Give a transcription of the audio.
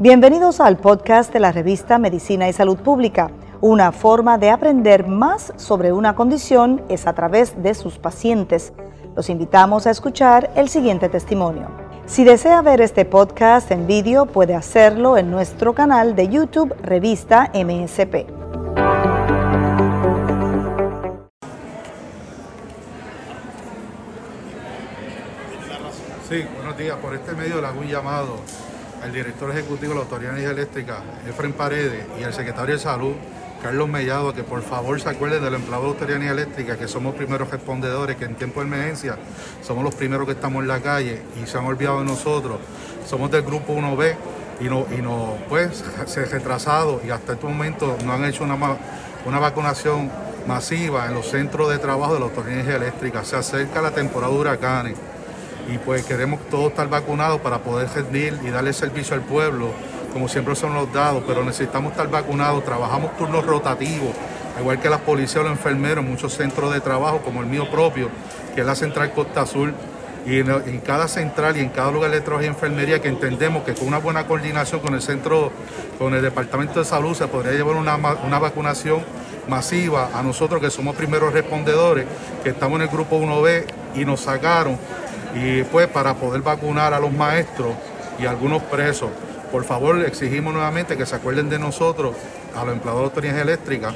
Bienvenidos al podcast de la revista Medicina y Salud Pública. Una forma de aprender más sobre una condición es a través de sus pacientes. Los invitamos a escuchar el siguiente testimonio. Si desea ver este podcast en vídeo, puede hacerlo en nuestro canal de YouTube Revista MSP. Sí, buenos días. Por este medio le hago un llamado al director ejecutivo de la Autoridad de Energía Eléctrica, Efren Paredes, y al secretario de Salud, Carlos Mellado, que por favor se acuerden del empleado de Autoridad de Energía Eléctrica, que somos primeros respondedores, que en tiempo de emergencia somos los primeros que estamos en la calle y se han olvidado de nosotros. Somos del grupo 1B y no, y no pues se ha retrasado y hasta este momento no han hecho una, una vacunación masiva en los centros de trabajo de la Autoridad de Energía Eléctrica. Se acerca la temporada de huracanes y pues queremos todos estar vacunados para poder servir y darle servicio al pueblo, como siempre son los dados, pero necesitamos estar vacunados, trabajamos turnos rotativos, igual que la policía o los enfermeros, muchos centros de trabajo, como el mío propio, que es la Central Costa Azul, y en, cada central y en cada lugar de trabajo y enfermería que entendemos que con una buena coordinación con el centro, con el Departamento de Salud se podría llevar una, una vacunación masiva a nosotros que somos primeros respondedores, que estamos en el grupo 1B y nos sacaron y pues para poder vacunar a los maestros y a algunos presos. Por favor, exigimos nuevamente que se acuerden de nosotros, a los empleados de autoridades eléctricas,